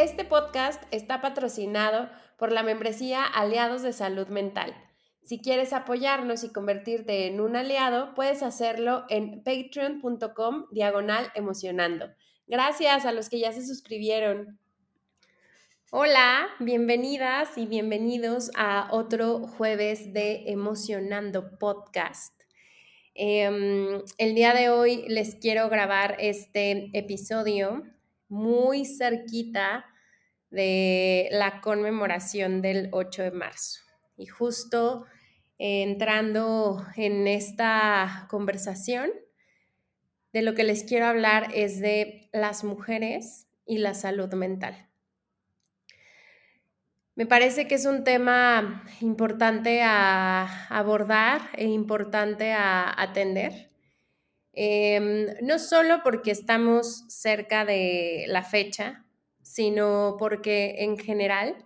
Este podcast está patrocinado por la membresía Aliados de Salud Mental. Si quieres apoyarnos y convertirte en un aliado, puedes hacerlo en patreon.com diagonal emocionando. Gracias a los que ya se suscribieron. Hola, bienvenidas y bienvenidos a otro jueves de Emocionando Podcast. Em, el día de hoy les quiero grabar este episodio muy cerquita de la conmemoración del 8 de marzo. Y justo entrando en esta conversación, de lo que les quiero hablar es de las mujeres y la salud mental. Me parece que es un tema importante a abordar e importante a atender. Em, no solo porque estamos cerca de la fecha, sino porque en general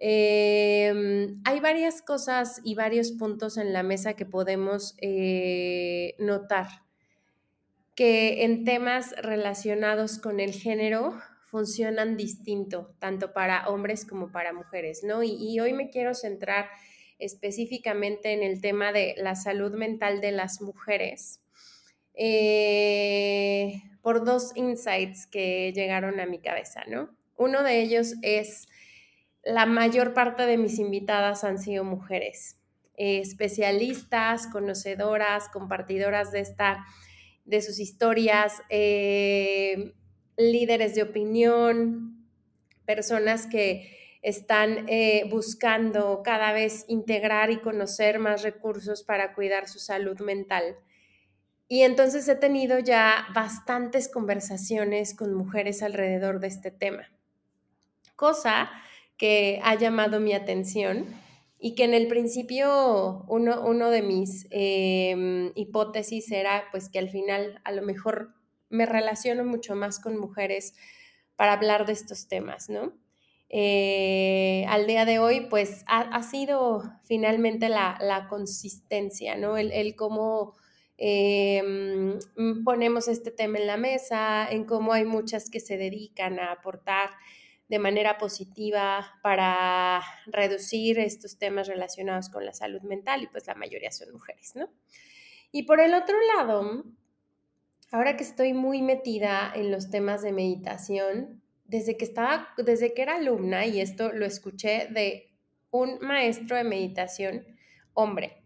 em, hay varias cosas y varios puntos en la mesa que podemos eh, notar que en temas relacionados con el género funcionan distinto, tanto para hombres como para mujeres, ¿no? Y, hoy me quiero centrar específicamente en el tema de la salud mental de las mujeres. Eh, por dos insights que llegaron a mi cabeza, ¿no? Uno de ellos es, la mayor parte de mis invitadas han sido mujeres, eh, especialistas, conocedoras, compartidoras de, esta, de sus historias, eh, líderes de opinión, personas que están eh, buscando cada vez integrar y conocer más recursos para cuidar su salud mental. Y entonces he tenido ya bastantes conversaciones con mujeres alrededor de este tema, cosa que ha llamado mi atención y que en el principio uno, uno de mis em, hipótesis era pues que al final a lo mejor me relaciono mucho más con mujeres para hablar de estos temas, ¿no? Eh, al día de hoy, pues ha, sido finalmente la, consistencia, ¿no? El, el cómo Em, mm, ponemos este tema en la mesa, en cómo hay muchas que se dedican a aportar de manera positiva para reducir estos temas relacionados con la salud mental y pues la mayoría son mujeres, ¿no? Y por el otro lado, ahora que estoy muy metida en los temas de meditación, desde que estaba, desde que era alumna, y esto lo escuché de un maestro de meditación, hombre,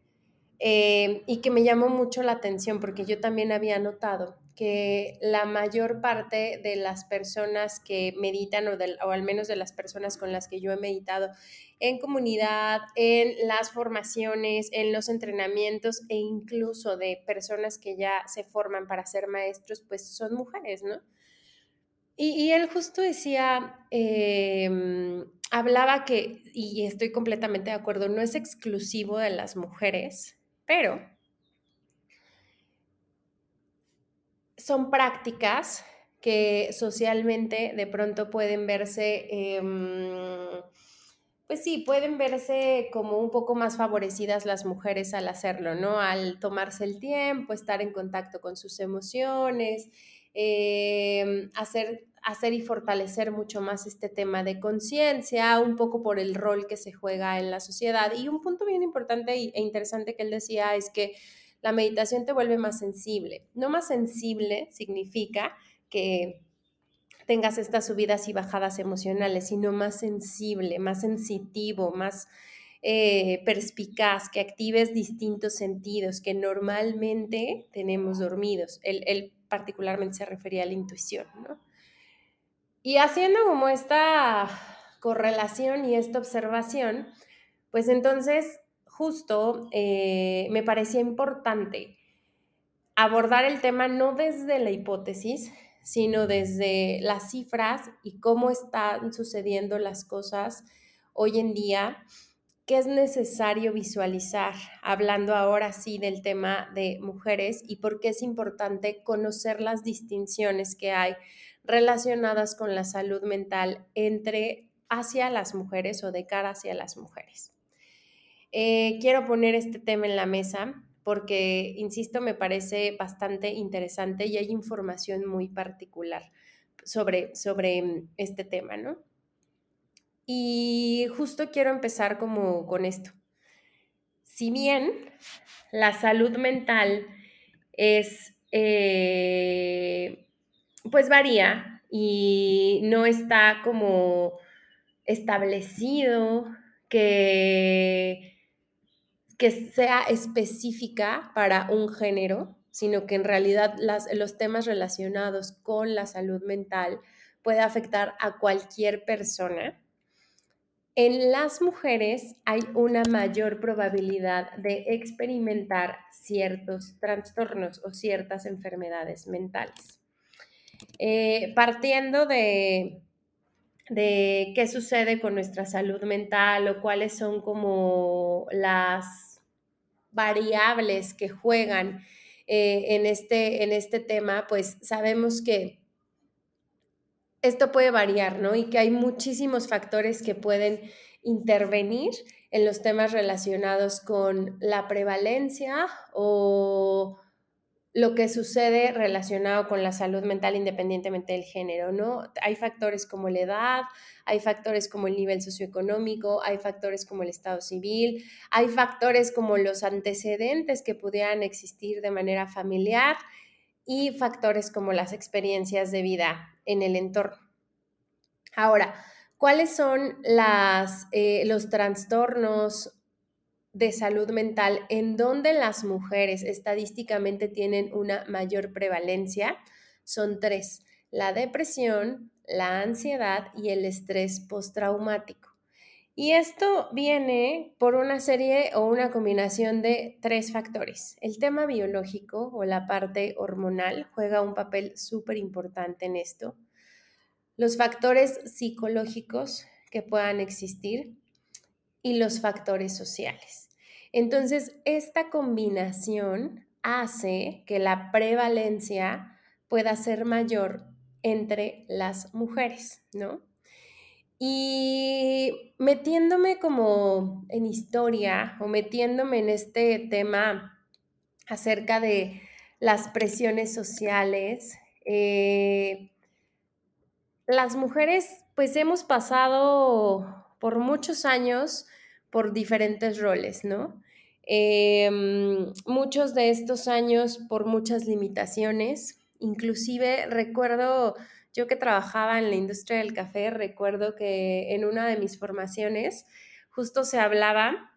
eh, y que me llamó mucho la atención porque yo también había notado que la mayor parte de las personas que meditan o, o, al menos de las personas con las que yo he meditado en comunidad, en las formaciones, en los entrenamientos e incluso de personas que ya se forman para ser maestros, pues son mujeres, ¿no? Y, él justo decía, em, hablaba que, y estoy completamente de acuerdo, no es exclusivo de las mujeres, pero son prácticas que socialmente de pronto pueden verse, em, pues sí, pueden verse como un poco más favorecidas las mujeres al hacerlo, ¿no? Al tomarse el tiempo, estar en contacto con sus emociones, em, hacer hacer y fortalecer mucho más este tema de conciencia, un poco por el rol que se juega en la sociedad. Y un punto bien importante e interesante que él decía es que la meditación te vuelve más sensible. No más sensible significa que tengas estas subidas y bajadas emocionales, sino más sensible, más sensitivo, más eh, perspicaz, que actives distintos sentidos que normalmente tenemos dormidos. Él, él particularmente se refería a la intuición, ¿no? Y haciendo como esta correlación y esta observación, pues entonces justo eh, me parecía importante abordar el tema no desde la hipótesis, sino desde las cifras y cómo están sucediendo las cosas hoy en día qué es necesario visualizar, hablando ahora sí del tema de mujeres y por qué es importante conocer las distinciones que hay relacionadas con la salud mental entre hacia las mujeres o de cara hacia las mujeres. Eh, quiero poner este tema en la mesa porque, insisto, me parece bastante interesante y hay información muy particular sobre, sobre este tema, ¿no? Y justo quiero empezar como con esto. Si bien la salud mental es, eh, pues varía y no está como establecido que, que sea específica para un género, sino que en realidad los temas relacionados con la salud mental puede afectar a cualquier persona en las mujeres hay una mayor probabilidad de experimentar ciertos trastornos o ciertas enfermedades mentales. Eh, partiendo de, qué sucede con nuestra salud mental o cuáles son como las variables que juegan eh, en, este, en este tema, pues sabemos que esto puede variar, ¿no? Y que hay muchísimos factores que pueden intervenir en los temas relacionados con la prevalencia o lo que sucede relacionado con la salud mental independientemente del género, ¿no? Hay factores como la edad, hay factores como el nivel socioeconómico, hay factores como el estado civil, hay factores como los antecedentes que pudieran existir de manera familiar y factores como las experiencias de vida en el entorno. Ahora, ¿cuáles son las, eh, los trastornos de salud mental en donde las mujeres estadísticamente tienen una mayor prevalencia? Son tres, la depresión, la ansiedad y el estrés postraumático. Y esto viene por una serie o una combinación de tres factores. El tema biológico o la parte hormonal juega un papel súper importante en esto. Los factores psicológicos que puedan existir y los factores sociales. Entonces, esta combinación hace que la prevalencia pueda ser mayor entre las mujeres, ¿no? Y metiéndome como en historia o metiéndome en este tema acerca de las presiones sociales, eh, las mujeres pues hemos pasado por muchos años por diferentes roles, ¿no? Em, muchos de estos años por muchas limitaciones, inclusive recuerdo yo que trabajaba en la industria del café, recuerdo que en una de mis formaciones justo se hablaba,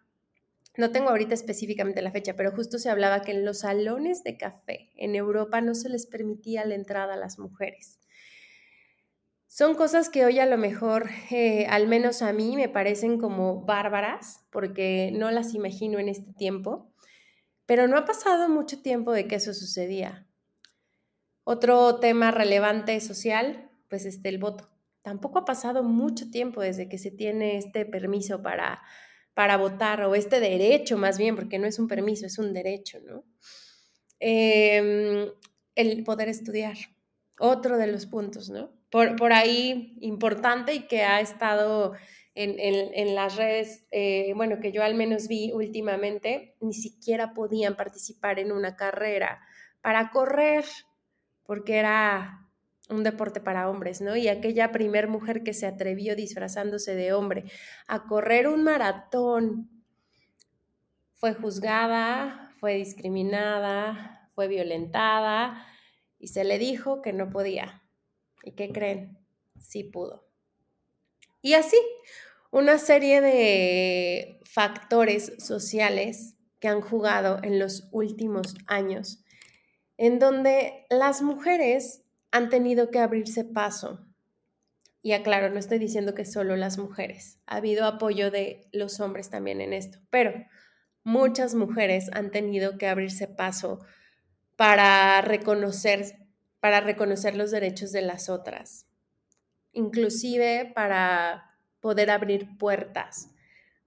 no tengo ahorita específicamente la fecha, pero justo se hablaba que en los salones de café en Europa no se les permitía la entrada a las mujeres. Son cosas que hoy a lo mejor, eh, al menos a mí, me parecen como bárbaras, porque no las imagino en este tiempo, pero no ha pasado mucho tiempo de que eso sucedía. Otro tema relevante social, pues este, el voto. Tampoco ha pasado mucho tiempo desde que se tiene este permiso para, para votar, o este derecho más bien, porque no es un permiso, es un derecho, ¿no? Em, el poder estudiar, otro de los puntos, ¿no? Por, por ahí importante y que ha estado en, en, las redes, eh, bueno, que yo al menos vi últimamente, ni siquiera podían participar en una carrera para correr porque era un deporte para hombres, ¿no? Y aquella primer mujer que se atrevió disfrazándose de hombre a correr un maratón fue juzgada, fue discriminada, fue violentada y se le dijo que no podía. ¿Y qué creen? Sí pudo. Y así, una serie de factores sociales que han jugado en los últimos años en donde las mujeres han tenido que abrirse paso. Y aclaro, no estoy diciendo que solo las mujeres, ha habido apoyo de los hombres también en esto, pero muchas mujeres han tenido que abrirse paso para reconocer, para reconocer los derechos de las otras, inclusive para poder abrir puertas,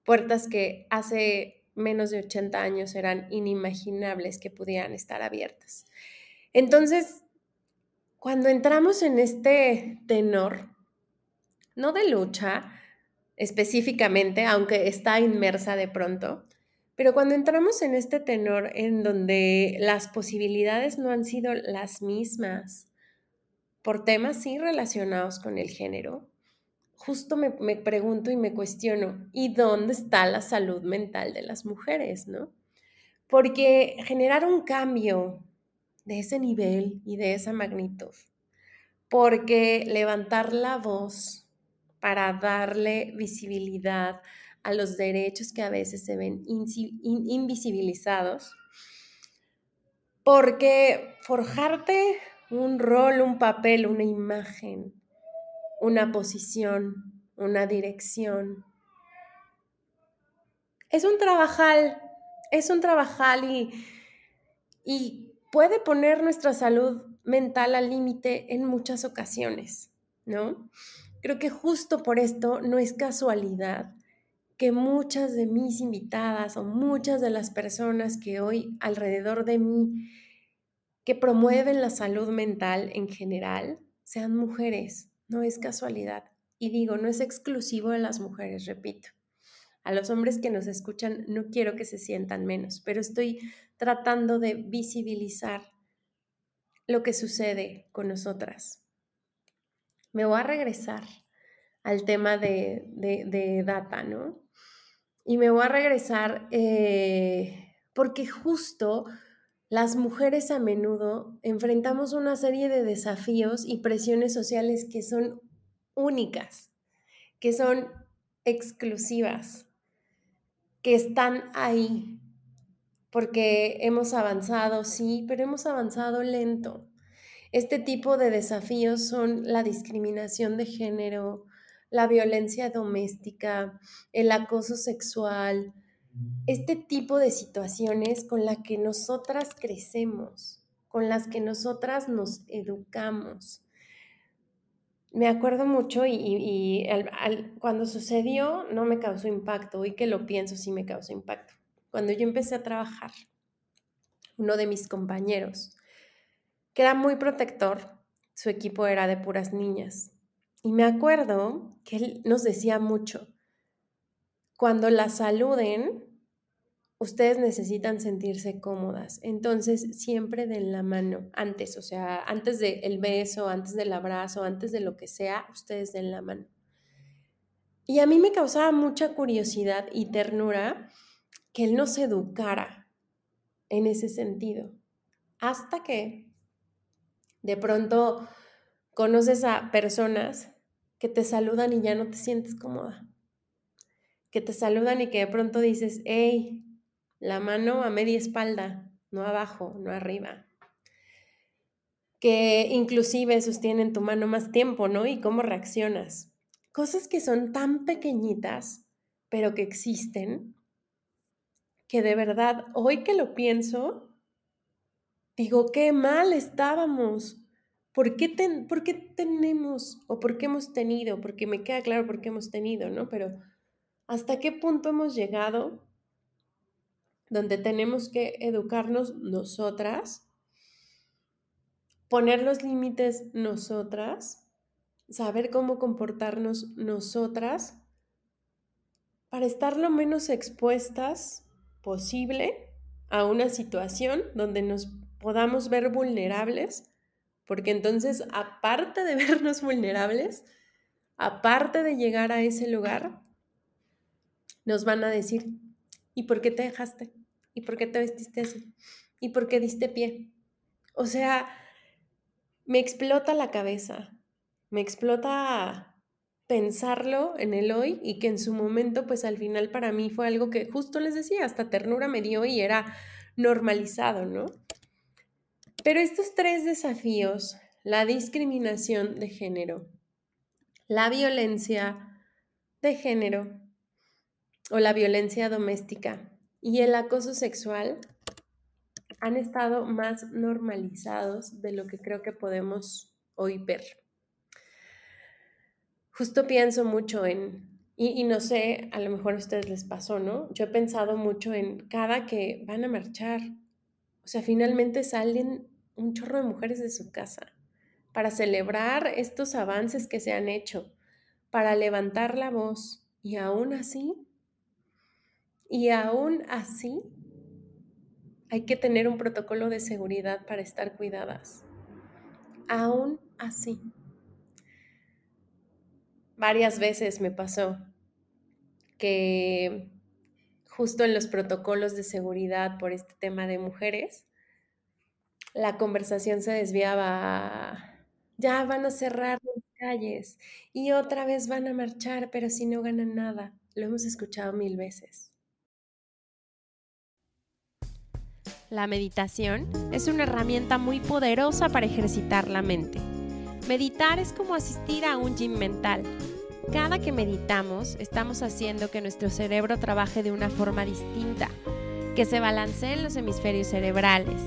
puertas que hace menos de 80 años eran inimaginables que pudieran estar abiertas. Entonces, cuando entramos en este tenor, no de lucha específicamente, aunque está inmersa de pronto, pero cuando entramos en este tenor en donde las posibilidades no han sido las mismas por temas sí relacionados con el género, justo me, pregunto y me cuestiono, ¿y dónde está la salud mental de las mujeres, no? Porque generar un cambio de ese nivel y de esa magnitud, porque levantar la voz para darle visibilidad a los derechos que a veces se ven invisibilizados, porque forjarte un rol, un papel, una imagen, una posición, una dirección. Es un trabajal, es un trabajal y, y puede poner nuestra salud mental al límite en muchas ocasiones, ¿no? Creo que justo por esto no es casualidad que muchas de mis invitadas o muchas de las personas que hoy alrededor de mí que promueven la salud mental en general sean mujeres. No es casualidad. Y digo, no es exclusivo de las mujeres, repito. A los hombres que nos escuchan no quiero que se sientan menos, pero estoy tratando de visibilizar lo que sucede con nosotras. Me voy a regresar al tema de, de, data, ¿no? Y me voy a regresar eh, porque justo las mujeres a menudo enfrentamos una serie de desafíos y presiones sociales que son únicas, que son exclusivas, que están ahí, porque hemos avanzado, sí, pero hemos avanzado lento. Este tipo de desafíos son la discriminación de género, la violencia doméstica, el acoso sexual, este tipo de situaciones con las que nosotras crecemos, con las que nosotras nos educamos. Me acuerdo mucho y, cuando sucedió no me causó impacto, hoy que lo pienso sí me causó impacto. Cuando yo empecé a trabajar, uno de mis compañeros, que era muy protector, su equipo era de puras niñas, y me acuerdo que él nos decía mucho, cuando la saluden, ustedes necesitan sentirse cómodas. Entonces, siempre den la mano antes, o sea, antes del beso, antes del abrazo, antes de lo que sea, ustedes den la mano. Y a mí me causaba mucha curiosidad y ternura que él nos educara en ese sentido. Hasta que de pronto conoces a personas que te saludan y ya no te sientes cómoda que te saludan y que de pronto dices, hey, la mano a media espalda, no abajo, no arriba. Que inclusive sostienen tu mano más tiempo, ¿no? Y cómo reaccionas. Cosas que son tan pequeñitas, pero que existen, que de verdad, hoy que lo pienso, digo, qué mal estábamos. ¿Por qué, ¿Por qué tenemos o por qué hemos tenido? Porque me queda claro por qué hemos tenido, ¿no? Pero ¿Hasta qué punto hemos llegado donde tenemos que educarnos nosotras, poner los límites nosotras, saber cómo comportarnos nosotras para estar lo menos expuestas posible a una situación donde nos podamos ver vulnerables, porque entonces aparte de vernos vulnerables, aparte de llegar a ese lugar, nos van a decir, ¿y por qué te dejaste? ¿Y por qué te vestiste así? ¿Y por qué diste pie? O sea, me explota la cabeza, me explota pensarlo en el hoy y que en su momento, pues al final para mí fue algo que justo les decía, hasta ternura me dio y era normalizado, ¿no? Pero estos tres desafíos, la discriminación de género, la violencia de género o la violencia doméstica y el acoso sexual han estado más normalizados de lo que creo que podemos hoy ver. Justo pienso mucho en Y, no sé, a lo mejor a ustedes les pasó, ¿no? Yo he pensado mucho en cada que van a marchar. O sea, finalmente salen un chorro de mujeres de su casa para celebrar estos avances que se han hecho, para levantar la voz. Y aún así, y aún así, hay que tener un protocolo de seguridad para estar cuidadas. Aún así. Varias veces me pasó que justo en los protocolos de seguridad por este tema de mujeres, la conversación se desviaba ya van a cerrar las calles y otra vez van a marchar, pero si no ganan nada. Lo hemos escuchado mil veces. La meditación es una herramienta muy poderosa para ejercitar la mente. Meditar es como asistir a un gym mental. Cada que meditamos, estamos haciendo que nuestro cerebro trabaje de una forma distinta, que se balanceen los hemisferios cerebrales,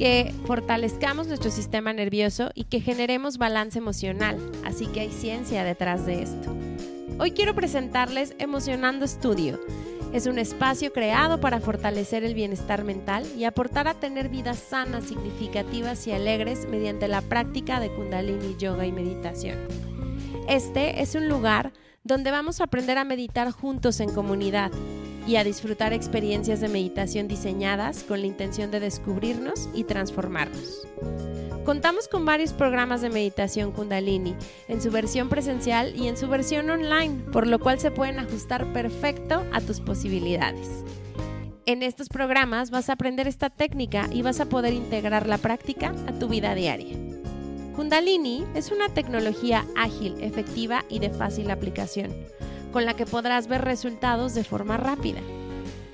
que fortalezcamos nuestro sistema nervioso y que generemos balance emocional. Así que hay ciencia detrás de esto. Hoy quiero presentarles Emocionando Estudio es un espacio creado para fortalecer el bienestar mental y aportar a tener vidas sanas, significativas y alegres mediante la práctica de kundalini, yoga y meditación. Este es un lugar donde vamos a aprender a meditar juntos en comunidad y a disfrutar experiencias de meditación diseñadas con la intención de descubrirnos y transformarnos. Contamos con varios programas de meditación kundalini, en su versión presencial y en su versión online, por lo cual se pueden ajustar perfecto a tus posibilidades. En estos programas vas a aprender esta técnica y vas a poder integrar la práctica a tu vida diaria. Kundalini es una tecnología ágil, efectiva y de fácil aplicación, con la que podrás ver resultados de forma rápida.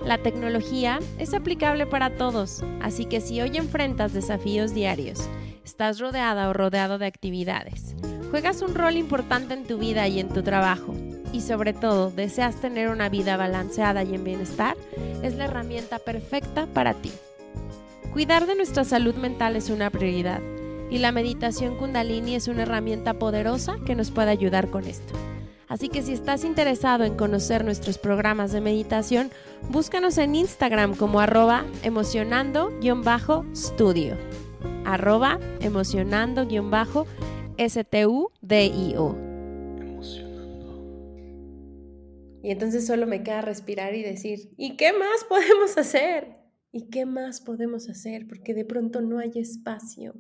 La tecnología es aplicable para todos, así que si hoy enfrentas desafíos diarios estás rodeada o rodeado de actividades. Juegas un rol importante en tu vida y en tu trabajo. Y sobre todo, deseas tener una vida balanceada y en bienestar, es la herramienta perfecta para ti. Cuidar de nuestra salud mental es una prioridad y la meditación kundalini es una herramienta poderosa que nos puede ayudar con esto. Así que si estás interesado en conocer nuestros programas de meditación, búscanos en Instagram como arroba emocionando-studio arroba emocionando-studio. Y entonces solo me queda respirar y decir, ¿y qué más podemos hacer? ¿Y qué más podemos hacer? Porque de pronto no hay espacio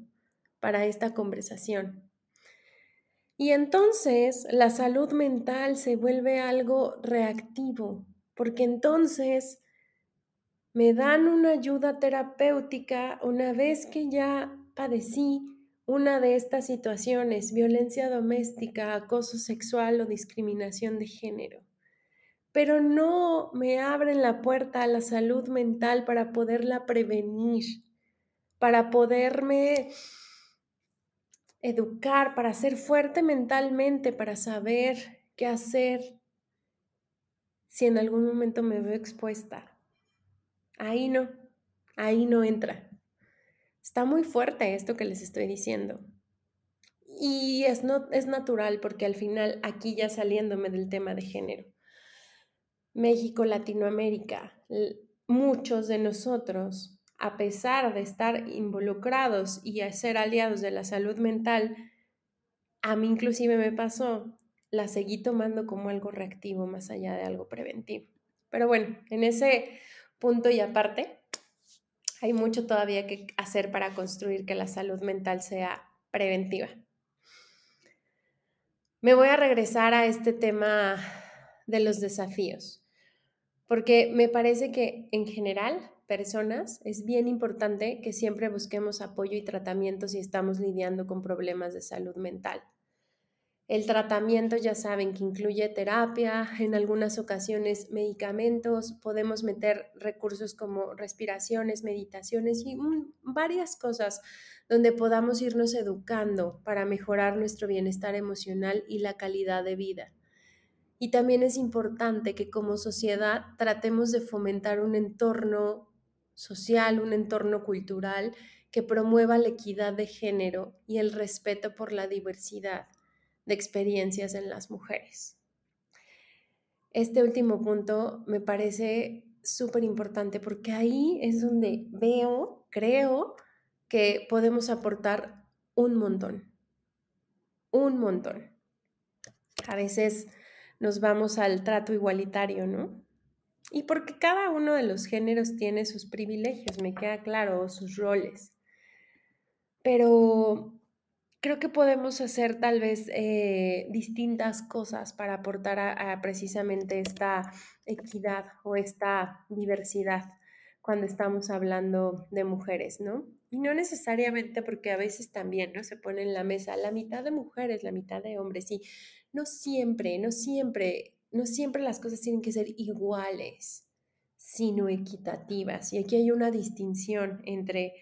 para esta conversación. Y entonces la salud mental se vuelve algo reactivo, porque entonces me dan una ayuda terapéutica una vez que ya padecí una de estas situaciones, violencia doméstica, acoso sexual o discriminación de género. Pero no me abren la puerta a la salud mental para poderla prevenir, para poderme educar, para ser fuerte mentalmente, para saber qué hacer si en algún momento me veo expuesta. Ahí no, ahí no entra. Está muy fuerte esto que les estoy diciendo. Y es, no, es natural porque al final, aquí ya saliéndome del tema de género, México, Latinoamérica, muchos de nosotros, a pesar de estar involucrados y a ser aliados de la salud mental, a mí inclusive me pasó, la seguí tomando como algo reactivo más allá de algo preventivo. Pero bueno, en ese punto y aparte, hay mucho todavía que hacer para construir que la salud mental sea preventiva. Me voy a regresar a este tema de los desafíos, porque me parece que en general, personas, es bien importante que siempre busquemos apoyo y tratamiento si estamos lidiando con problemas de salud mental. El tratamiento ya saben que incluye terapia, en algunas ocasiones medicamentos, podemos meter recursos como respiraciones, meditaciones y varias cosas donde podamos irnos educando para mejorar nuestro bienestar emocional y la calidad de vida. Y también es importante que como sociedad tratemos de fomentar un entorno social, un entorno cultural que promueva la equidad de género y el respeto por la diversidad de experiencias en las mujeres. este último punto me parece súper importante porque ahí es donde veo, creo que podemos aportar un montón, un montón. A veces nos vamos al trato igualitario, ¿no? Y porque cada uno de los géneros tiene sus privilegios, me queda claro, sus roles. Pero creo que podemos hacer tal vez eh, distintas cosas para aportar a, precisamente esta equidad o esta diversidad cuando estamos hablando de mujeres, ¿no? Y no necesariamente porque a veces también, ¿no? Se pone en la mesa la mitad de mujeres, la mitad de hombres, y no siempre, no siempre, no siempre las cosas tienen que ser iguales, sino equitativas. Y aquí hay una distinción entre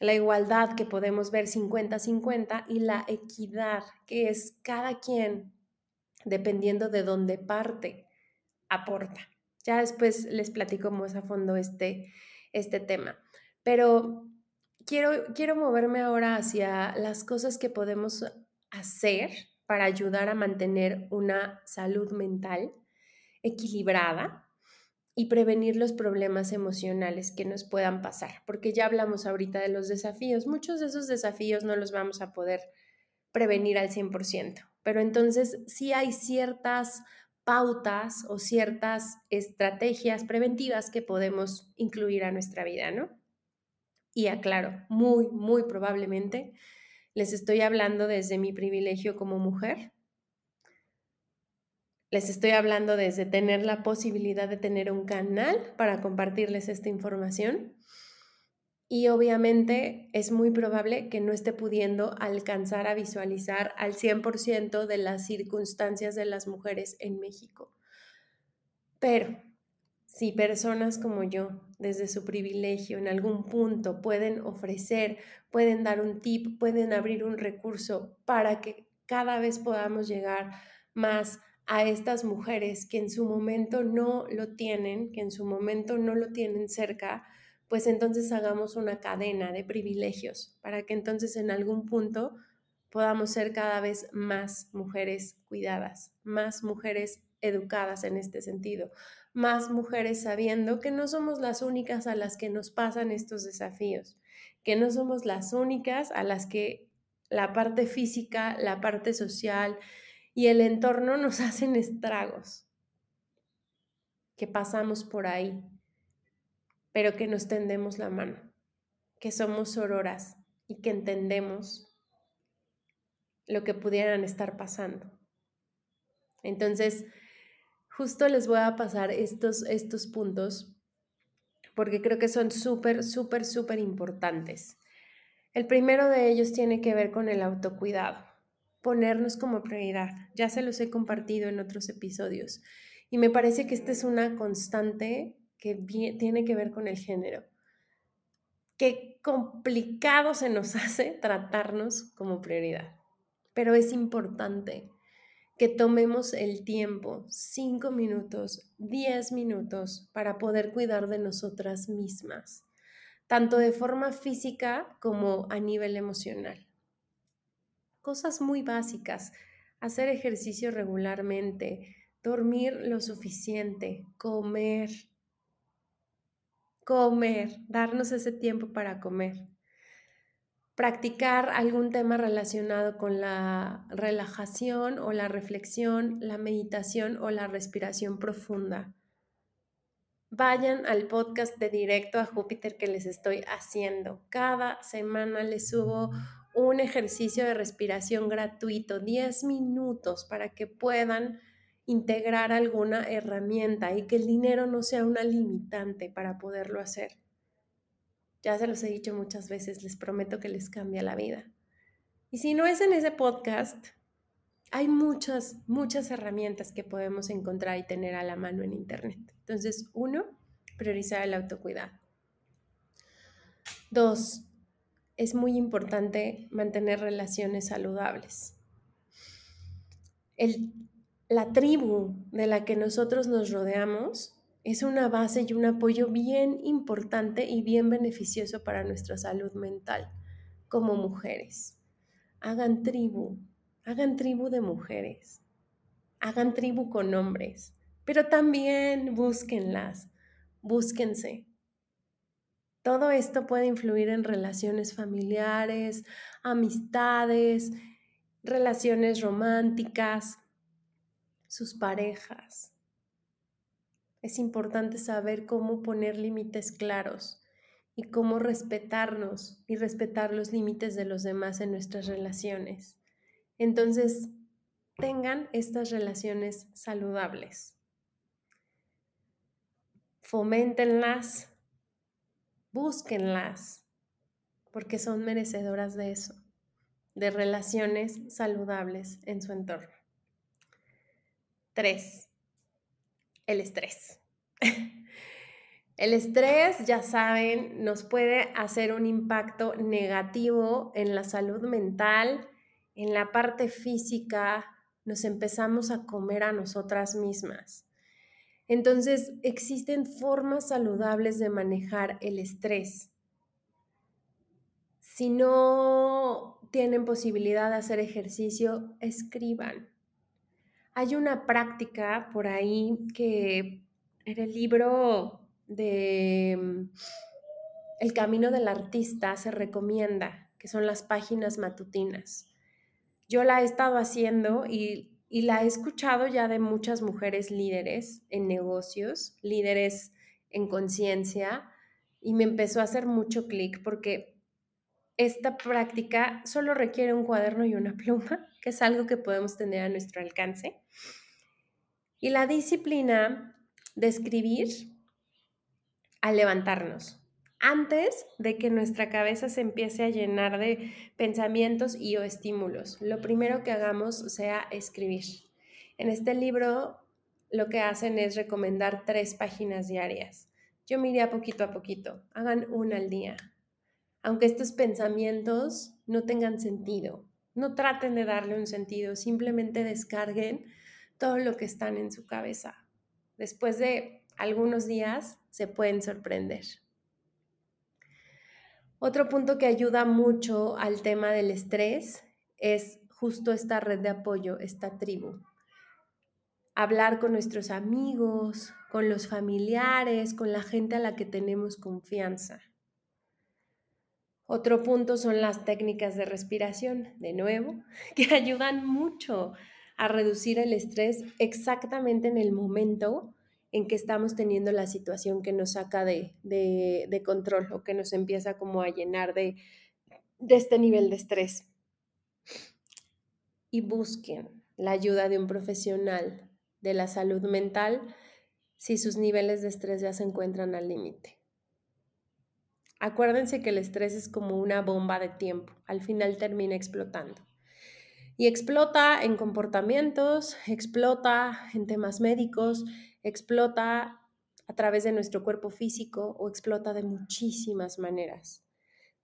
la igualdad que podemos ver 50-50 y la equidad, que es cada quien, dependiendo de dónde parte, aporta. Ya después les platico más a fondo este, este tema. Pero quiero, quiero moverme ahora hacia las cosas que podemos hacer para ayudar a mantener una salud mental equilibrada y prevenir los problemas emocionales que nos puedan pasar, porque ya hablamos ahorita de los desafíos. Muchos de esos desafíos no los vamos a poder prevenir al 100%, pero entonces sí hay ciertas pautas o ciertas estrategias preventivas que podemos incluir a nuestra vida, ¿no? Y aclaro, muy, muy probablemente les estoy hablando desde mi privilegio como mujer, les estoy hablando desde tener la posibilidad de tener un canal para compartirles esta información. Y obviamente es muy probable que no esté pudiendo alcanzar a visualizar al 100% de las circunstancias de las mujeres en México. Pero si personas como yo, desde su privilegio, en algún punto pueden ofrecer, pueden dar un tip, pueden abrir un recurso para que cada vez podamos llegar más a estas mujeres que en su momento no lo tienen, que en su momento no lo tienen cerca, pues entonces hagamos una cadena de privilegios para que entonces en algún punto podamos ser cada vez más mujeres cuidadas, más mujeres educadas en este sentido, más mujeres sabiendo que no somos las únicas a las que nos pasan estos desafíos, que no somos las únicas a las que la parte física, la parte social, y el entorno nos hacen estragos, que pasamos por ahí, pero que nos tendemos la mano, que somos sororas y que entendemos lo que pudieran estar pasando. Entonces, justo les voy a pasar estos, estos puntos porque creo que son súper, súper, súper importantes. El primero de ellos tiene que ver con el autocuidado ponernos como prioridad. Ya se los he compartido en otros episodios. Y me parece que esta es una constante que tiene que ver con el género. Qué complicado se nos hace tratarnos como prioridad. Pero es importante que tomemos el tiempo, cinco minutos, diez minutos, para poder cuidar de nosotras mismas, tanto de forma física como a nivel emocional. Cosas muy básicas, hacer ejercicio regularmente, dormir lo suficiente, comer, comer, darnos ese tiempo para comer, practicar algún tema relacionado con la relajación o la reflexión, la meditación o la respiración profunda. Vayan al podcast de directo a Júpiter que les estoy haciendo. Cada semana les subo un ejercicio de respiración gratuito, 10 minutos para que puedan integrar alguna herramienta y que el dinero no sea una limitante para poderlo hacer. Ya se los he dicho muchas veces, les prometo que les cambia la vida. Y si no es en ese podcast, hay muchas, muchas herramientas que podemos encontrar y tener a la mano en Internet. Entonces, uno, priorizar el autocuidado. Dos, es muy importante mantener relaciones saludables. la tribu de la que nosotros nos rodeamos es una base y un apoyo bien importante y bien beneficioso para nuestra salud mental como mujeres. Hagan tribu, hagan tribu de mujeres, hagan tribu con hombres, pero también búsquenlas, búsquense. Todo esto puede influir en relaciones familiares, amistades, relaciones románticas, sus parejas. Es importante saber cómo poner límites claros y cómo respetarnos y respetar los límites de los demás en nuestras relaciones. Entonces, tengan estas relaciones saludables. Foméntenlas, búsquenlas, porque son merecedoras de eso, de relaciones saludables en su entorno. Tres, el estrés. El estrés, ya saben, nos puede hacer un impacto negativo en la salud mental, en la parte física, nos empezamos a comer a nosotras mismas. Entonces, existen formas saludables de manejar el estrés. Si no tienen posibilidad de hacer ejercicio, escriban. Hay una práctica por ahí que en el libro de mm, El Camino del Artista se recomienda, que son las páginas matutinas. Yo la he estado haciendo y, la he escuchado ya de muchas mujeres líderes en negocios, líderes en conciencia, y me empezó a hacer mucho clic porque esta práctica solo requiere un cuaderno y una pluma, que es algo que podemos tener a nuestro alcance. Y la disciplina de escribir al levantarnos, antes de que nuestra cabeza se empiece a llenar de pensamientos y o estímulos. Lo primero que hagamos sea escribir. En este libro lo que hacen es recomendar tres páginas diarias. Yo miré poquito a poquito, hagan una al día. Aunque estos pensamientos no tengan sentido, no traten de darle un sentido, simplemente descarguen todo lo que están en su cabeza. Después de algunos días se pueden sorprender. Otro punto que ayuda mucho al tema del estrés es justo esta red de apoyo, esta tribu. Hablar con nuestros amigos, con los familiares, con la gente a la que tenemos confianza. Otro punto son las técnicas de respiración, de nuevo, que ayudan mucho a reducir el estrés exactamente en el momento en que estamos teniendo la situación que nos saca de, control o que nos empieza como a llenar de, de este nivel de estrés. Y busquen la ayuda de un profesional de la salud mental si sus niveles de estrés ya se encuentran al límite. Acuérdense que el estrés es como una bomba de tiempo, al final termina explotando. Y explota en comportamientos, explota en temas médicos, explota a través de nuestro cuerpo físico o explota de muchísimas maneras.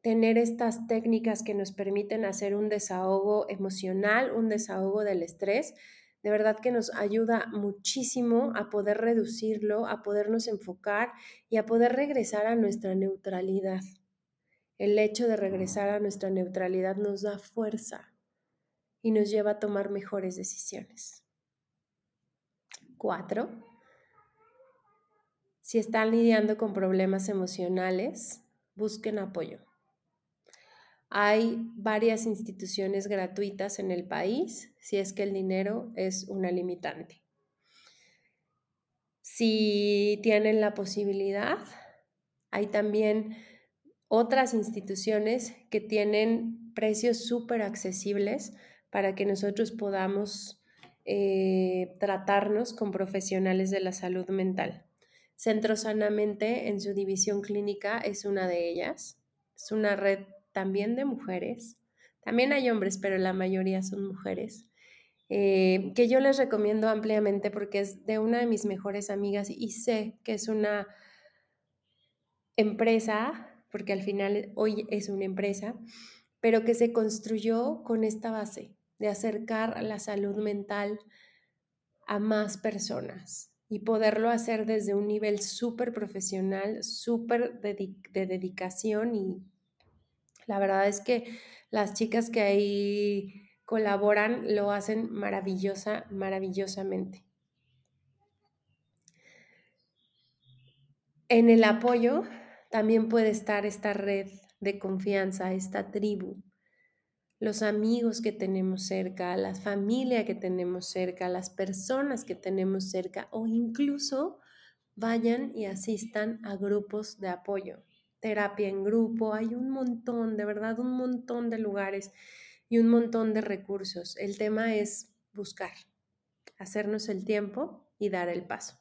Tener estas técnicas que nos permiten hacer un desahogo emocional, un desahogo del estrés, de verdad que nos ayuda muchísimo a poder reducirlo, a podernos enfocar y a poder regresar a nuestra neutralidad. El hecho de regresar a nuestra neutralidad nos da fuerza y nos lleva a tomar mejores decisiones. Cuatro, si están lidiando con problemas emocionales, busquen apoyo. Hay varias instituciones gratuitas en el país si es que el dinero es una limitante. Si tienen la posibilidad, hay también otras instituciones que tienen precios súper accesibles para que nosotros podamos eh, tratarnos con profesionales de la salud mental. Centro Sanamente en su división clínica es una de ellas. Es una red también de mujeres. También hay hombres, pero la mayoría son mujeres. Eh, que yo les recomiendo ampliamente porque es de una de mis mejores amigas y sé que es una empresa, porque al final hoy es una empresa, pero que se construyó con esta base de acercar la salud mental a más personas y poderlo hacer desde un nivel súper profesional, súper de, dedicación y la verdad es que las chicas que ahí colaboran lo hacen maravillosa, maravillosamente. En el apoyo también puede estar esta red de confianza, esta tribu, los amigos que tenemos cerca, la familia que tenemos cerca, las personas que tenemos cerca o incluso vayan y asistan a grupos de apoyo, terapia en grupo, hay un montón, de verdad, un montón de lugares y un montón de recursos. El tema es buscar, hacernos el tiempo y dar el paso.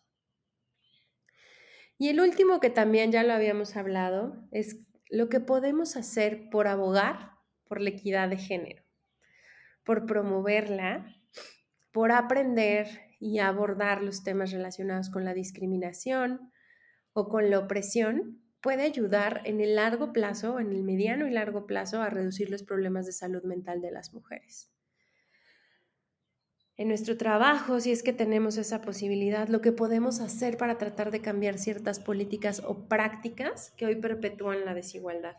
Y el último que también ya lo habíamos hablado es lo que podemos hacer por abogar por la equidad de género, por promoverla, por aprender y abordar los temas relacionados con la discriminación o con la opresión, puede ayudar en el largo plazo, en el mediano y largo plazo, a reducir los problemas de salud mental de las mujeres. En nuestro trabajo, si es que tenemos esa posibilidad, lo que podemos hacer para tratar de cambiar ciertas políticas o prácticas que hoy perpetúan la desigualdad.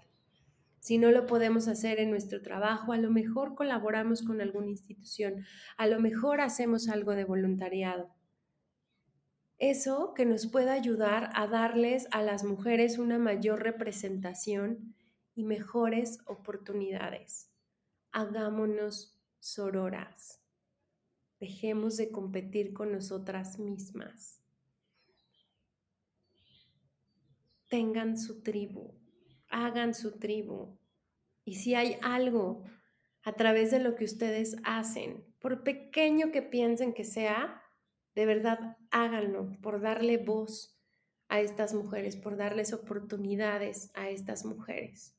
Si no lo podemos hacer en nuestro trabajo, a lo mejor colaboramos con alguna institución, a lo mejor hacemos algo de voluntariado. Eso que nos pueda ayudar a darles a las mujeres una mayor representación y mejores oportunidades. Hagámonos sororas. Dejemos de competir con nosotras mismas. Tengan su tribu, hagan su tribu. Y si hay algo a través de lo que ustedes hacen, por pequeño que piensen que sea, de verdad háganlo por darle voz a estas mujeres, por darles oportunidades a estas mujeres,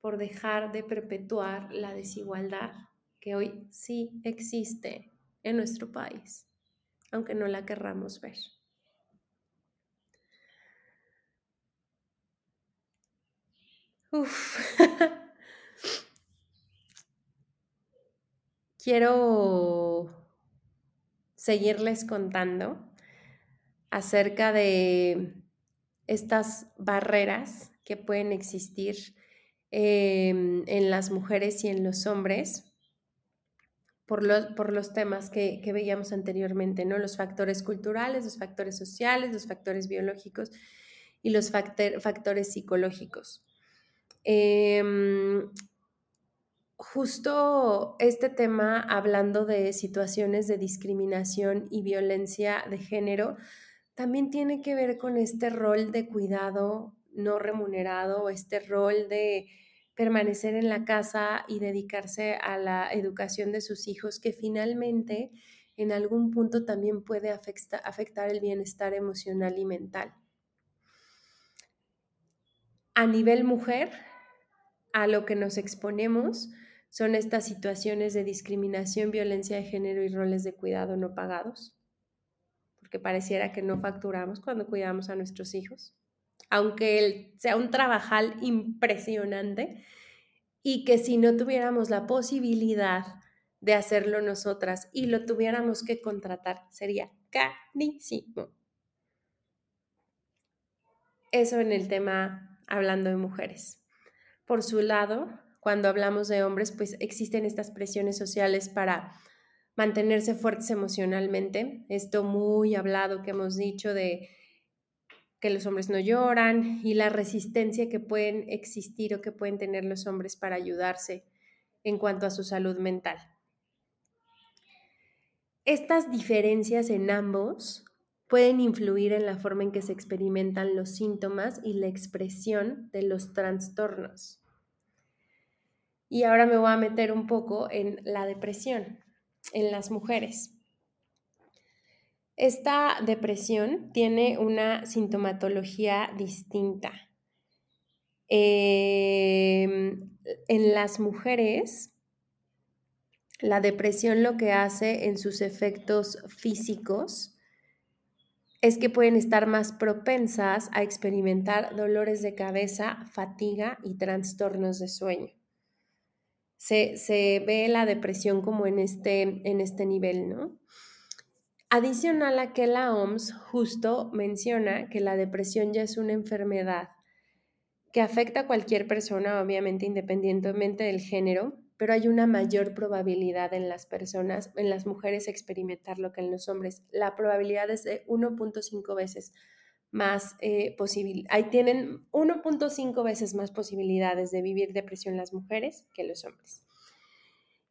por dejar de perpetuar la desigualdad que hoy sí existe en nuestro país, aunque no la querramos ver. Quiero seguirles contando acerca de estas barreras que pueden existir em, en las mujeres y en los hombres por los, por los temas que, veíamos anteriormente, ¿no? Los factores culturales, los factores sociales, los factores biológicos y los factores psicológicos. Em, justo este tema, hablando de situaciones de discriminación y violencia de género, también tiene que ver con este rol de cuidado no remunerado, este rol de permanecer en la casa y dedicarse a la educación de sus hijos, que finalmente en algún punto también puede afectar el bienestar emocional y mental. A nivel mujer, a lo que nos exponemos son estas situaciones de discriminación, violencia de género y roles de cuidado no pagados, porque pareciera que no facturamos cuando cuidamos a nuestros hijos, aunque sea un trabajal impresionante y que si no tuviéramos la posibilidad de hacerlo nosotras y lo tuviéramos que contratar, sería carísimo. Eso en el tema hablando de mujeres. Por su lado, cuando hablamos de hombres, pues existen estas presiones sociales para mantenerse fuertes emocionalmente. Esto muy hablado que hemos dicho de que los hombres no lloran y la resistencia que pueden existir o que pueden tener los hombres para ayudarse en cuanto a su salud mental. Estas diferencias en ambos pueden influir en la forma en que se experimentan los síntomas y la expresión de los trastornos. Y ahora me voy a meter un poco en la depresión en las mujeres. Esta depresión tiene una sintomatología distinta. Em, en las mujeres, la depresión lo que hace en sus efectos físicos es que pueden estar más propensas a experimentar dolores de cabeza, fatiga y trastornos de sueño. Se, ve la depresión como en este, en este nivel, ¿no? Adicional a que la OMS justo menciona que la depresión ya es una enfermedad que afecta a cualquier persona, obviamente independientemente del género, pero hay una mayor probabilidad en las personas, en las mujeres experimentarlo que en los hombres. La probabilidad es de 1.5 veces más eh, ahí tienen 1.5 veces más posibilidades de vivir depresión las mujeres que los hombres.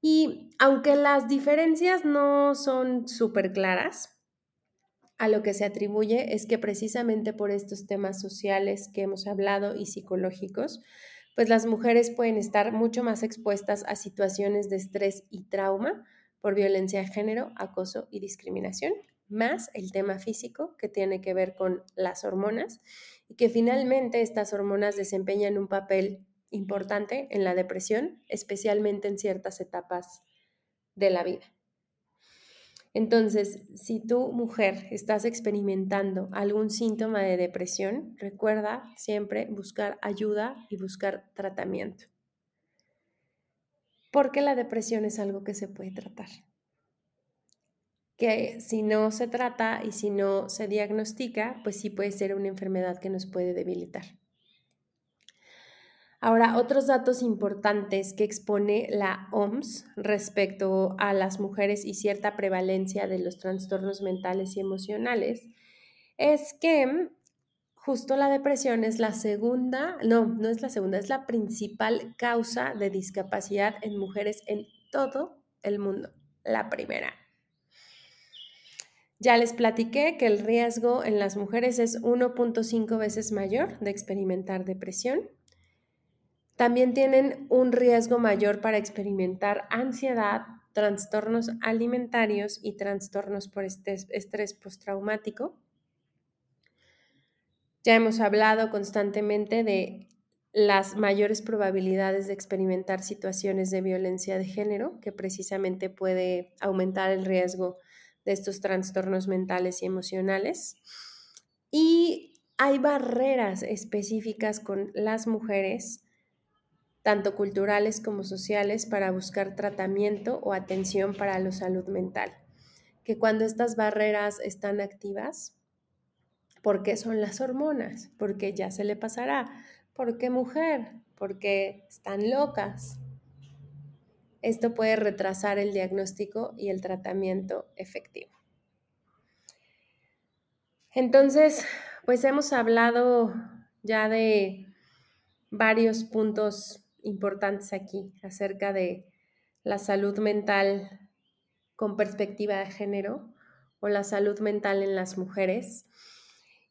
Y aunque las diferencias no son súper claras, a lo que se atribuye es que precisamente por estos temas sociales que hemos hablado y psicológicos, pues las mujeres pueden estar mucho más expuestas a situaciones de estrés y trauma por violencia de género, acoso y discriminación, más el tema físico que tiene que ver con las hormonas y que finalmente estas hormonas desempeñan un papel importante en la depresión, especialmente en ciertas etapas de la vida. Entonces, si tú, mujer, estás experimentando algún síntoma de depresión, recuerda siempre buscar ayuda y buscar tratamiento. Porque la depresión es algo que se puede tratar. Que si no se trata y si no se diagnostica, pues sí puede ser una enfermedad que nos puede debilitar. Ahora, otros datos importantes que expone la OMS respecto a las mujeres y cierta prevalencia de los trastornos mentales y emocionales es que justo la depresión es la segunda, no, no es la segunda, es la principal causa de discapacidad en mujeres en todo el mundo, la primera. Ya les platiqué que el riesgo en las mujeres es 1.5 veces mayor de experimentar depresión también tienen un riesgo mayor para experimentar ansiedad, trastornos alimentarios y trastornos por estrés postraumático. Ya hemos hablado constantemente de las mayores probabilidades de experimentar situaciones de violencia de género, que precisamente puede aumentar el riesgo de estos trastornos mentales y emocionales. Y hay barreras específicas con las mujeres tanto culturales como sociales, para buscar tratamiento o atención para la salud mental. Que cuando estas barreras están activas, ¿por qué son las hormonas? Porque ya se le pasará. ¿Por qué mujer? Porque están locas. Esto puede retrasar el diagnóstico y el tratamiento efectivo. Entonces, pues hemos hablado ya de varios puntos importantes aquí acerca de la salud mental con perspectiva de género o la salud mental en las mujeres.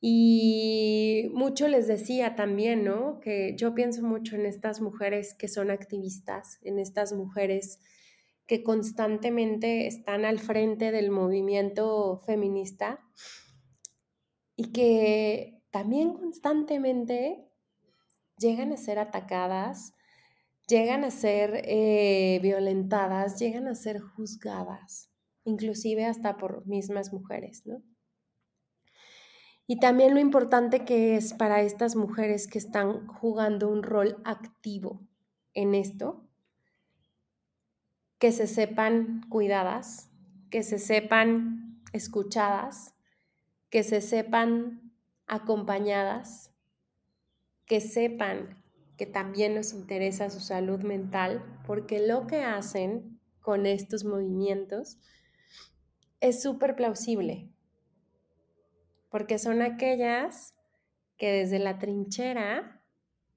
Y mucho les decía también, ¿no? Que yo pienso mucho en estas mujeres que son activistas, en estas mujeres que constantemente están al frente del movimiento feminista y que también constantemente llegan a ser atacadas llegan a ser eh, violentadas, llegan a ser juzgadas, inclusive hasta por mismas mujeres, ¿no? Y también lo importante que es para estas mujeres que están jugando un rol activo en esto, que se sepan cuidadas, que se sepan escuchadas, que se sepan acompañadas, que sepan que también nos interesa su salud mental, porque lo que hacen con estos movimientos es súper plausible, porque son aquellas que desde la trinchera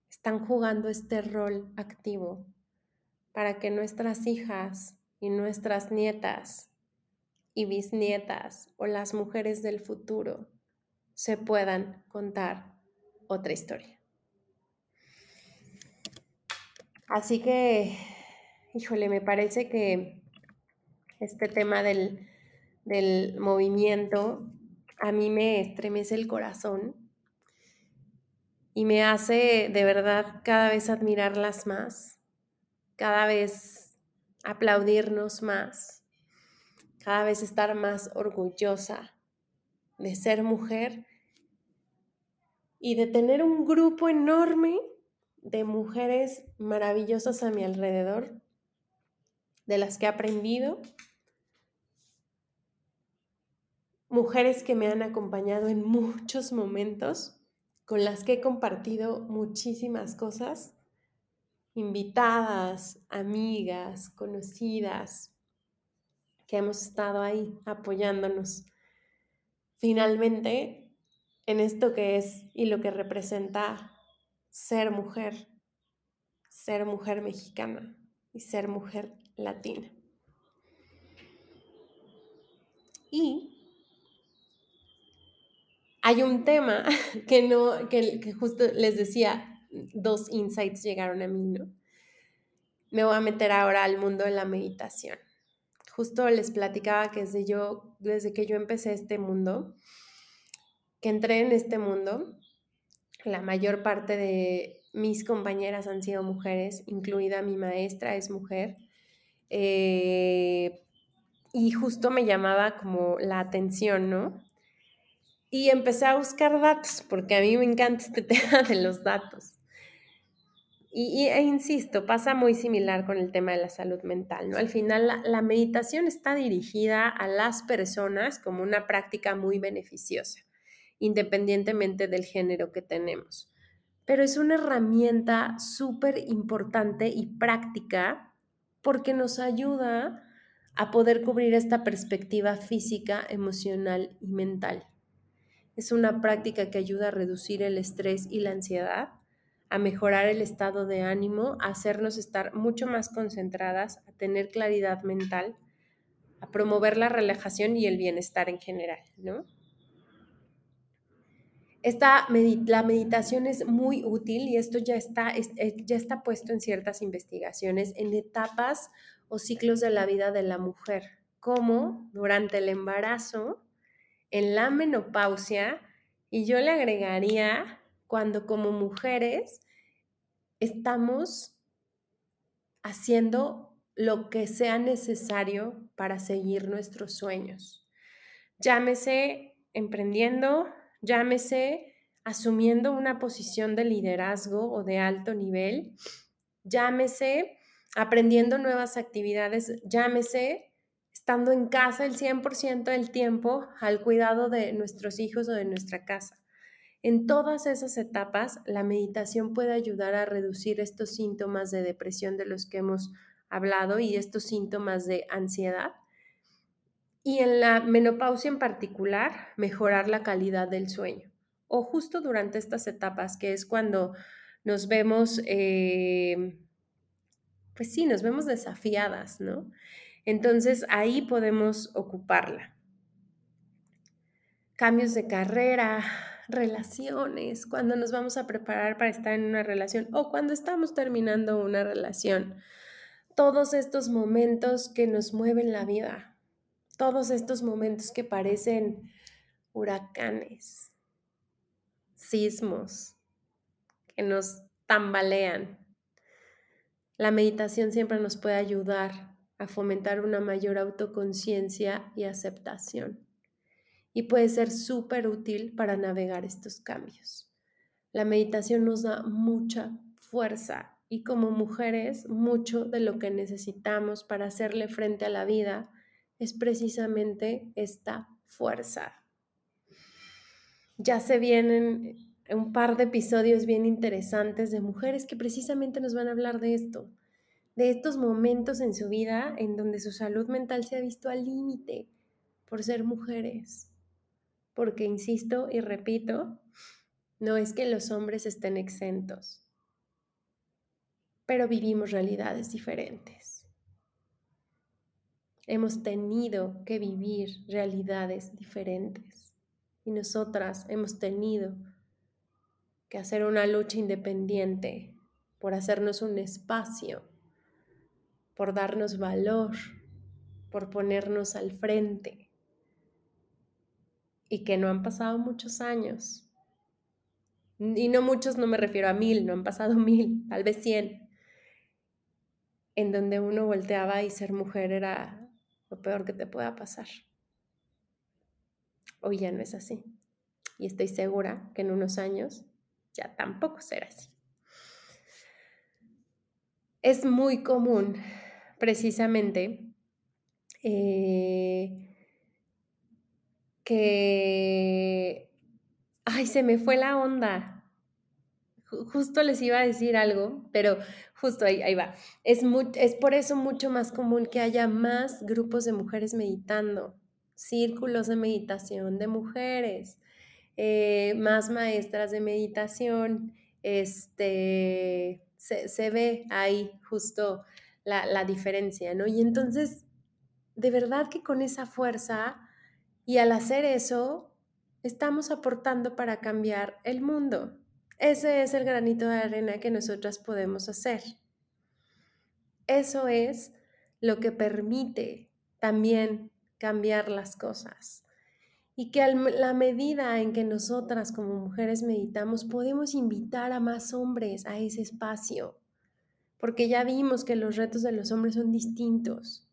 están jugando este rol activo para que nuestras hijas y nuestras nietas y bisnietas o las mujeres del futuro se puedan contar otra historia. Así que, híjole, me parece que este tema del, movimiento a mí me estremece el corazón y me hace de verdad cada vez admirarlas más, cada vez aplaudirnos más, cada vez estar más orgullosa de ser mujer y de tener un grupo enorme de mujeres maravillosas a mi alrededor, de las que he aprendido, mujeres que me han acompañado en muchos momentos, con las que he compartido muchísimas cosas, invitadas, amigas, conocidas, que hemos estado ahí apoyándonos. Finalmente, en esto que es y lo que representa ser mujer, ser mujer mexicana y ser mujer latina. Y hay un tema que no, que, justo les decía, dos insights llegaron a mí, ¿no? Me voy a meter ahora al mundo de la meditación. Justo les platicaba que desde yo, desde que yo empecé este mundo, que entré en este mundo, la mayor parte de mis compañeras han sido mujeres, incluida mi maestra es mujer. Eh, y justo me llamaba como la atención, ¿no? Y empecé a buscar datos, porque a mí me encanta este tema de los datos. Y, e insisto, pasa muy similar con el tema de la salud mental, ¿no? Al final, la, la meditación está dirigida a las personas como una práctica muy beneficiosa, independientemente del género que tenemos. Pero es una herramienta súper importante y práctica porque nos ayuda a poder cubrir esta perspectiva física, emocional y mental. Es una práctica que ayuda a reducir el estrés y la ansiedad, a mejorar el estado de ánimo, a hacernos estar mucho más concentradas, a tener claridad mental, a promover la relajación y el bienestar en general, ¿no? Esta la meditación es muy útil y esto ya está, ya está puesto en ciertas investigaciones en etapas o ciclos de la vida de la mujer, como durante el embarazo, en la menopausia, y yo le agregaría cuando como mujeres estamos haciendo lo que sea necesario para seguir nuestros sueños. Llámese emprendiendo, llámese asumiendo una posición de liderazgo o de alto nivel, llámese aprendiendo nuevas actividades, llámese estando en casa el 100% del tiempo al cuidado de nuestros hijos o de nuestra casa. En todas esas etapas, la meditación puede ayudar a reducir estos síntomas de depresión de los que hemos hablado y estos síntomas de ansiedad. Y en la menopausia en particular, mejorar la calidad del sueño. O justo durante estas etapas, que es cuando nos vemos eh, pues sí, nos vemos desafiadas, ¿no? Entonces ahí podemos ocuparla. Cambios de carrera, relaciones, cuando nos vamos a preparar para estar en una relación o cuando estamos terminando una relación. Todos estos momentos que nos mueven la vida, todos estos momentos que parecen huracanes, sismos, que nos tambalean, la meditación siempre nos puede ayudar a fomentar una mayor autoconciencia y aceptación y puede ser súper útil para navegar estos cambios. La meditación nos da mucha fuerza y como mujeres mucho de lo que necesitamos para hacerle frente a la vida es precisamente esta fuerza. Ya se vienen un par de episodios bien interesantes de mujeres que precisamente nos van a hablar de esto, de estos momentos en su vida en donde su salud mental se ha visto al límite por ser mujeres. Porque, insisto y repito, no es que los hombres estén exentos, pero vivimos realidades diferentes. Hemos tenido que vivir realidades diferentes y nosotras hemos tenido que hacer una lucha independiente por hacernos un espacio, por darnos valor, por ponernos al frente. Y que no han pasado muchos años. Y no muchos, no me refiero a mil, no han pasado mil, tal vez cien, en donde uno volteaba y ser mujer era lo peor que te pueda pasar. Hoy ya no es así. Y estoy segura que en unos años ya tampoco será así. Es muy común, precisamente, eh, que, ay, se me fue la onda. Justo les iba a decir algo, pero justo ahí, ahí va. Es, es por eso mucho más común que haya más grupos de mujeres meditando, círculos de meditación de mujeres, eh, más maestras de meditación, este, se, ve ahí justo la, diferencia, ¿no? Y entonces, de verdad que con esa fuerza y al hacer eso, estamos aportando para cambiar el mundo. Ese es el granito de arena que nosotras podemos hacer. Eso es lo que permite también cambiar las cosas y que a la medida en que nosotras como mujeres meditamos podemos invitar a más hombres a ese espacio, porque ya vimos que los retos de los hombres son distintos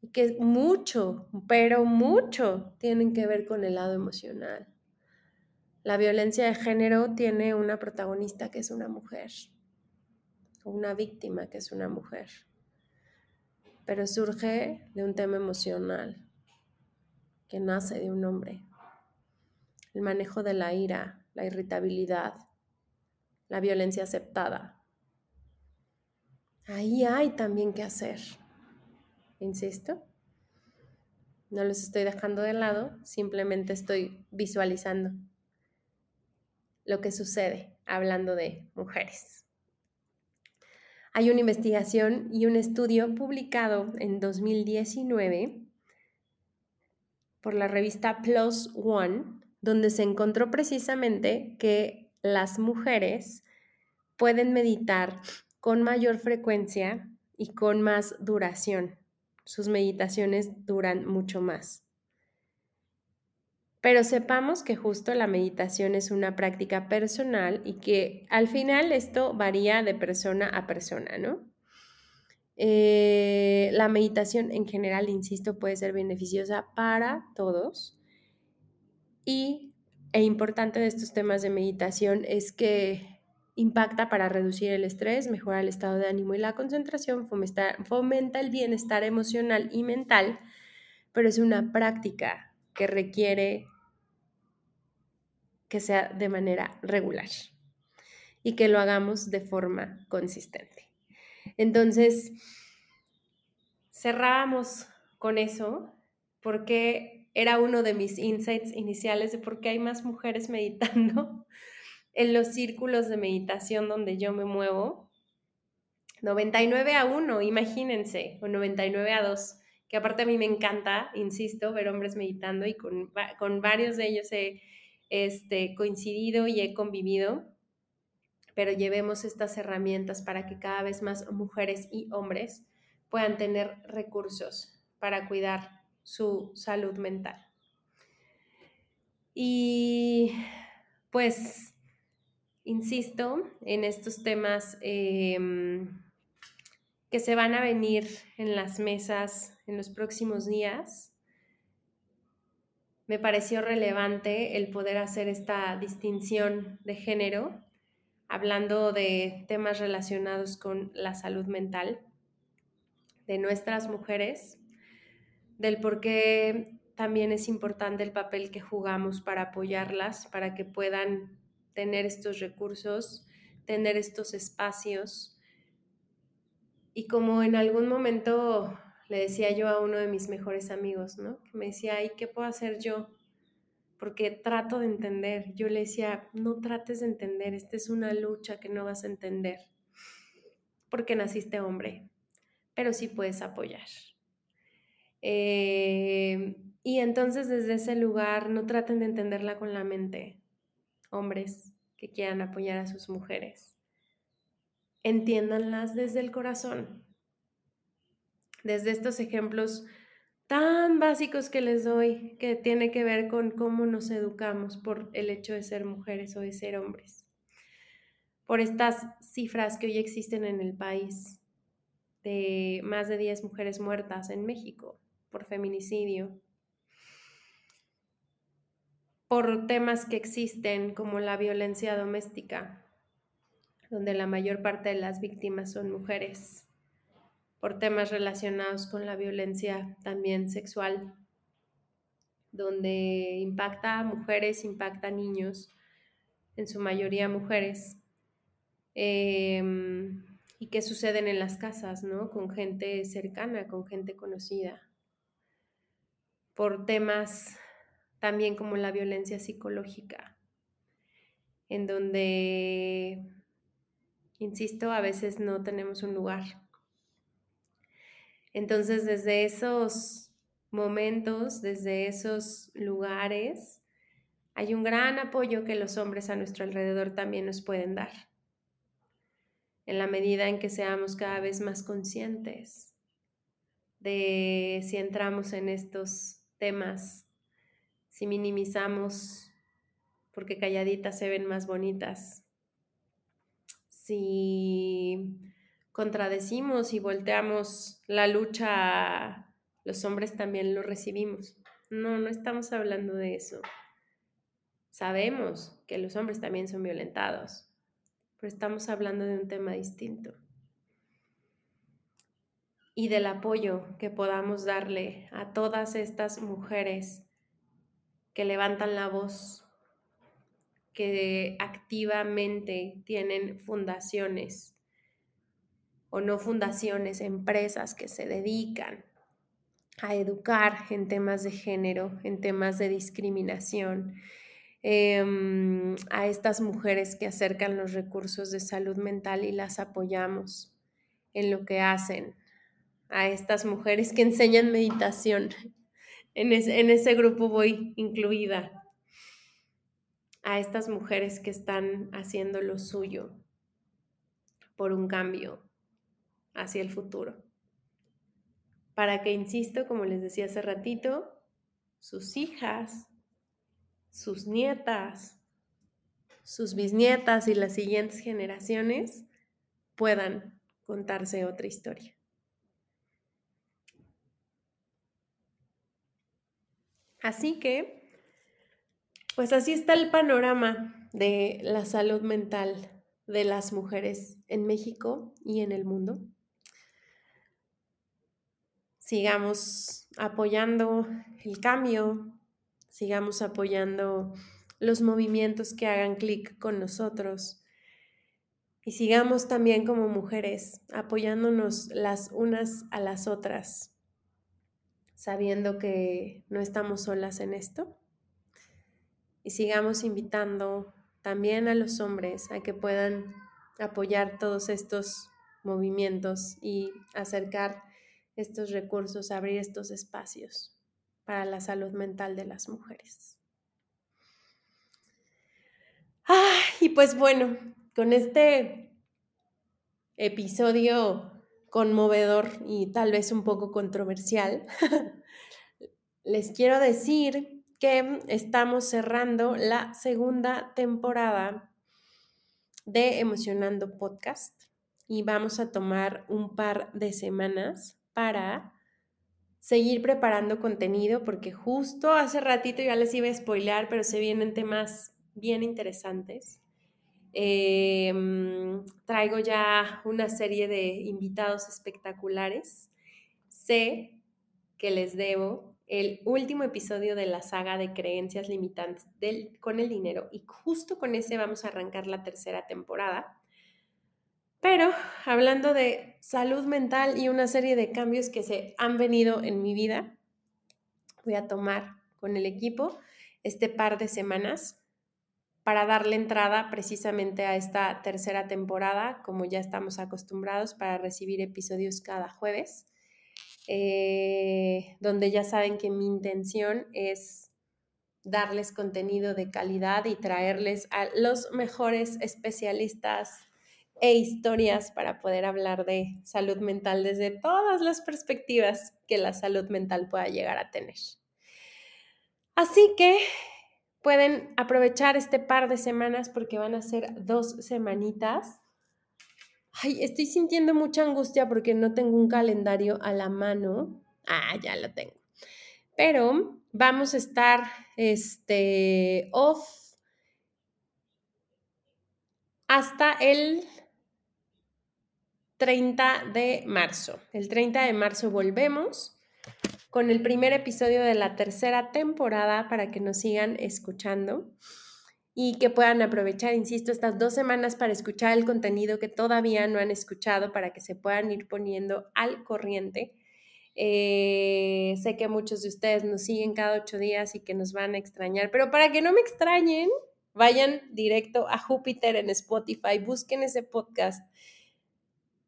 y que mucho, pero mucho tienen que ver con el lado emocional. La violencia de género tiene una protagonista que es una mujer, una víctima que es una mujer, pero surge de un tema emocional que nace de un hombre. El manejo de la ira, la irritabilidad, la violencia aceptada. Ahí hay también que hacer. Insisto, no los estoy dejando de lado, simplemente estoy visualizando lo que sucede hablando de mujeres. Hay una investigación y un estudio publicado en 2019 por la revista Plus One, donde se encontró precisamente que las mujeres pueden meditar con mayor frecuencia y con más duración. Sus meditaciones duran mucho más. Pero sepamos que justo la meditación es una práctica personal y que al final esto varía de persona a persona, ¿no? Eh, la meditación en general, insisto, puede ser beneficiosa para todos. Y e importante de estos temas de meditación es que impacta para reducir el estrés, mejorar el estado de ánimo y la concentración, fomenta el bienestar emocional y mental, pero es una práctica que requiere que sea de manera regular y que lo hagamos de forma consistente. Entonces, cerrábamos con eso porque era uno de mis insights iniciales de por qué hay más mujeres meditando en los círculos de meditación donde yo me muevo. 99 a 1, imagínense, o 99 a 2, que aparte a mí me encanta, insisto, ver hombres meditando y con, varios de ellos he este, coincidido y he convivido pero llevemos estas herramientas para que cada vez más mujeres y hombres puedan tener recursos para cuidar su salud mental. Y pues, insisto en estos temas em, que se van a venir en las mesas en los próximos días. Me pareció relevante el poder hacer esta distinción de género hablando de temas relacionados con la salud mental de nuestras mujeres, del por qué también es importante el papel que jugamos para apoyarlas, para que puedan tener estos recursos, tener estos espacios. Y como en algún momento le decía yo a uno de mis mejores amigos, ¿no? Me decía, ¿y qué puedo hacer yo porque trato de entender. Yo le decía, no trates de entender, esta es una lucha que no vas a entender, porque naciste hombre, pero sí puedes apoyar. Eh, y entonces desde ese lugar no traten de entenderla con la mente, hombres que quieran apoyar a sus mujeres. Entiéndanlas desde el corazón. Desde estos ejemplos tan básicos que les doy, que tiene que ver con cómo nos educamos por el hecho de ser mujeres o de ser hombres. Por estas cifras que hoy existen en el país, de más de 10 mujeres muertas en México por feminicidio, por temas que existen como la violencia doméstica, donde la mayor parte de las víctimas son mujeres por temas relacionados con la violencia también sexual, donde impacta a mujeres, impacta a niños, en su mayoría mujeres, em, y qué suceden en las casas, ¿no? Con gente cercana, con gente conocida, por temas también como la violencia psicológica, en donde, insisto, a veces no tenemos un lugar. Entonces, desde esos momentos, desde esos lugares, hay un gran apoyo que los hombres a nuestro alrededor también nos pueden dar. En la medida en que seamos cada vez más conscientes de si entramos en estos temas, si minimizamos porque calladitas se ven más bonitas, si contradecimos y volteamos la lucha, los hombres también lo recibimos. No, no estamos hablando de eso. Sabemos que los hombres también son violentados, pero estamos hablando de un tema distinto. Y del apoyo que podamos darle a todas estas mujeres que levantan la voz, que activamente tienen fundaciones o no fundaciones, empresas que se dedican a educar en temas de género, en temas de discriminación, Em, a estas mujeres que acercan los recursos de salud mental y las apoyamos en lo que hacen, a estas mujeres que enseñan meditación. En, ese grupo voy incluida. A estas mujeres que están haciendo lo suyo por un cambio hacia el futuro. Para que, insisto, como les decía hace ratito, sus hijas, sus nietas, sus bisnietas y las siguientes generaciones puedan contarse otra historia. Así que, pues así está el panorama de la salud mental de las mujeres en México y en el mundo. Sigamos apoyando el cambio, sigamos apoyando los movimientos que hagan clic con nosotros y sigamos también como mujeres apoyándonos las unas a las otras, sabiendo que no estamos solas en esto. Y sigamos invitando también a los hombres a que puedan apoyar todos estos movimientos y acercar estos recursos, abrir estos espacios para la salud mental de las mujeres. Ah, y pues bueno, con este episodio conmovedor y tal vez un poco controversial, les quiero decir que estamos cerrando la segunda temporada de Emocionando Podcast y vamos a tomar un par de semanas para seguir preparando contenido porque justo hace ratito ya les iba a spoilear, pero se vienen temas bien interesantes. Em, traigo ya una serie de invitados espectaculares. Sé que les debo el último episodio de la saga de creencias limitantes del, con el dinero y justo con ese vamos a arrancar la tercera temporada. Pero hablando de salud mental y una serie de cambios que se han venido en mi vida, voy a tomar con el equipo este par de semanas para darle entrada precisamente a esta tercera temporada, como ya estamos acostumbrados, para recibir episodios cada jueves, eh, donde ya saben que mi intención es darles contenido de calidad y traerles a los mejores especialistas e historias para poder hablar de salud mental desde todas las perspectivas que la salud mental pueda llegar a tener. Así que pueden aprovechar este par de semanas porque van a ser dos semanitas. Ay, estoy sintiendo mucha angustia porque no tengo un calendario a la mano. Ah, ya lo tengo. Pero vamos a estar este, off hasta el 30 de marzo. El 30 de marzo volvemos con el primer episodio de la tercera temporada para que nos sigan escuchando y que puedan aprovechar, insisto, estas dos semanas para escuchar el contenido que todavía no han escuchado para que se puedan ir poniendo al corriente. Eh, sé que muchos de ustedes nos siguen cada ocho días y que nos van a extrañar, pero para que no me extrañen, Vayan directo a Júpiter en Spotify, busquen ese podcast,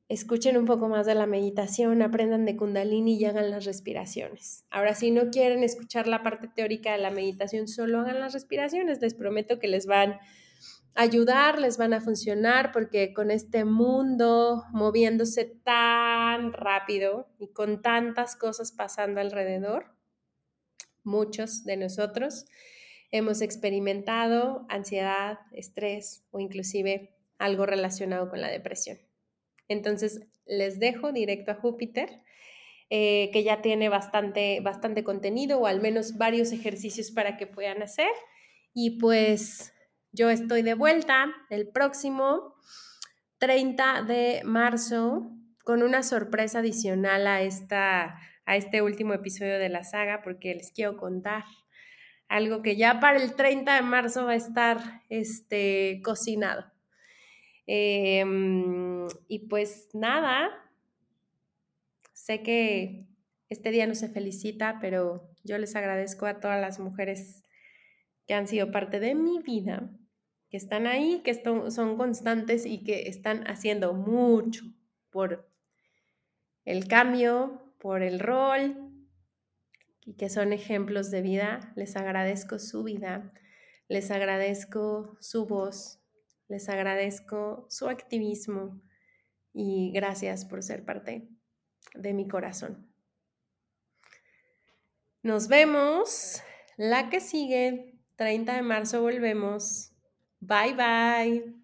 escuchen un poco más de la meditación, aprendan de Kundalini y hagan las respiraciones. Ahora, si no quieren escuchar la parte teórica de la meditación, solo hagan las respiraciones. Les prometo que les van a ayudar, les van a funcionar, porque con este mundo moviéndose tan rápido y con tantas cosas pasando alrededor, muchos de nosotros hemos experimentado ansiedad, estrés o inclusive algo relacionado con la depresión. Entonces, les dejo directo a Júpiter, eh, que ya tiene bastante, bastante contenido o al menos varios ejercicios para que puedan hacer. Y pues yo estoy de vuelta el próximo 30 de marzo con una sorpresa adicional a, esta, a este último episodio de la saga porque les quiero contar algo que ya para el 30 de marzo va a estar este, cocinado. Em, y pues nada, sé que este día no se felicita, pero yo les agradezco a todas las mujeres que han sido parte de mi vida, que están ahí, que son constantes y que están haciendo mucho por el cambio, por el rol, y que son ejemplos de vida. Les agradezco su vida, les agradezco su voz, les agradezco su activismo y gracias por ser parte de mi corazón. Nos vemos la que sigue, 30 de marzo volvemos. Bye bye.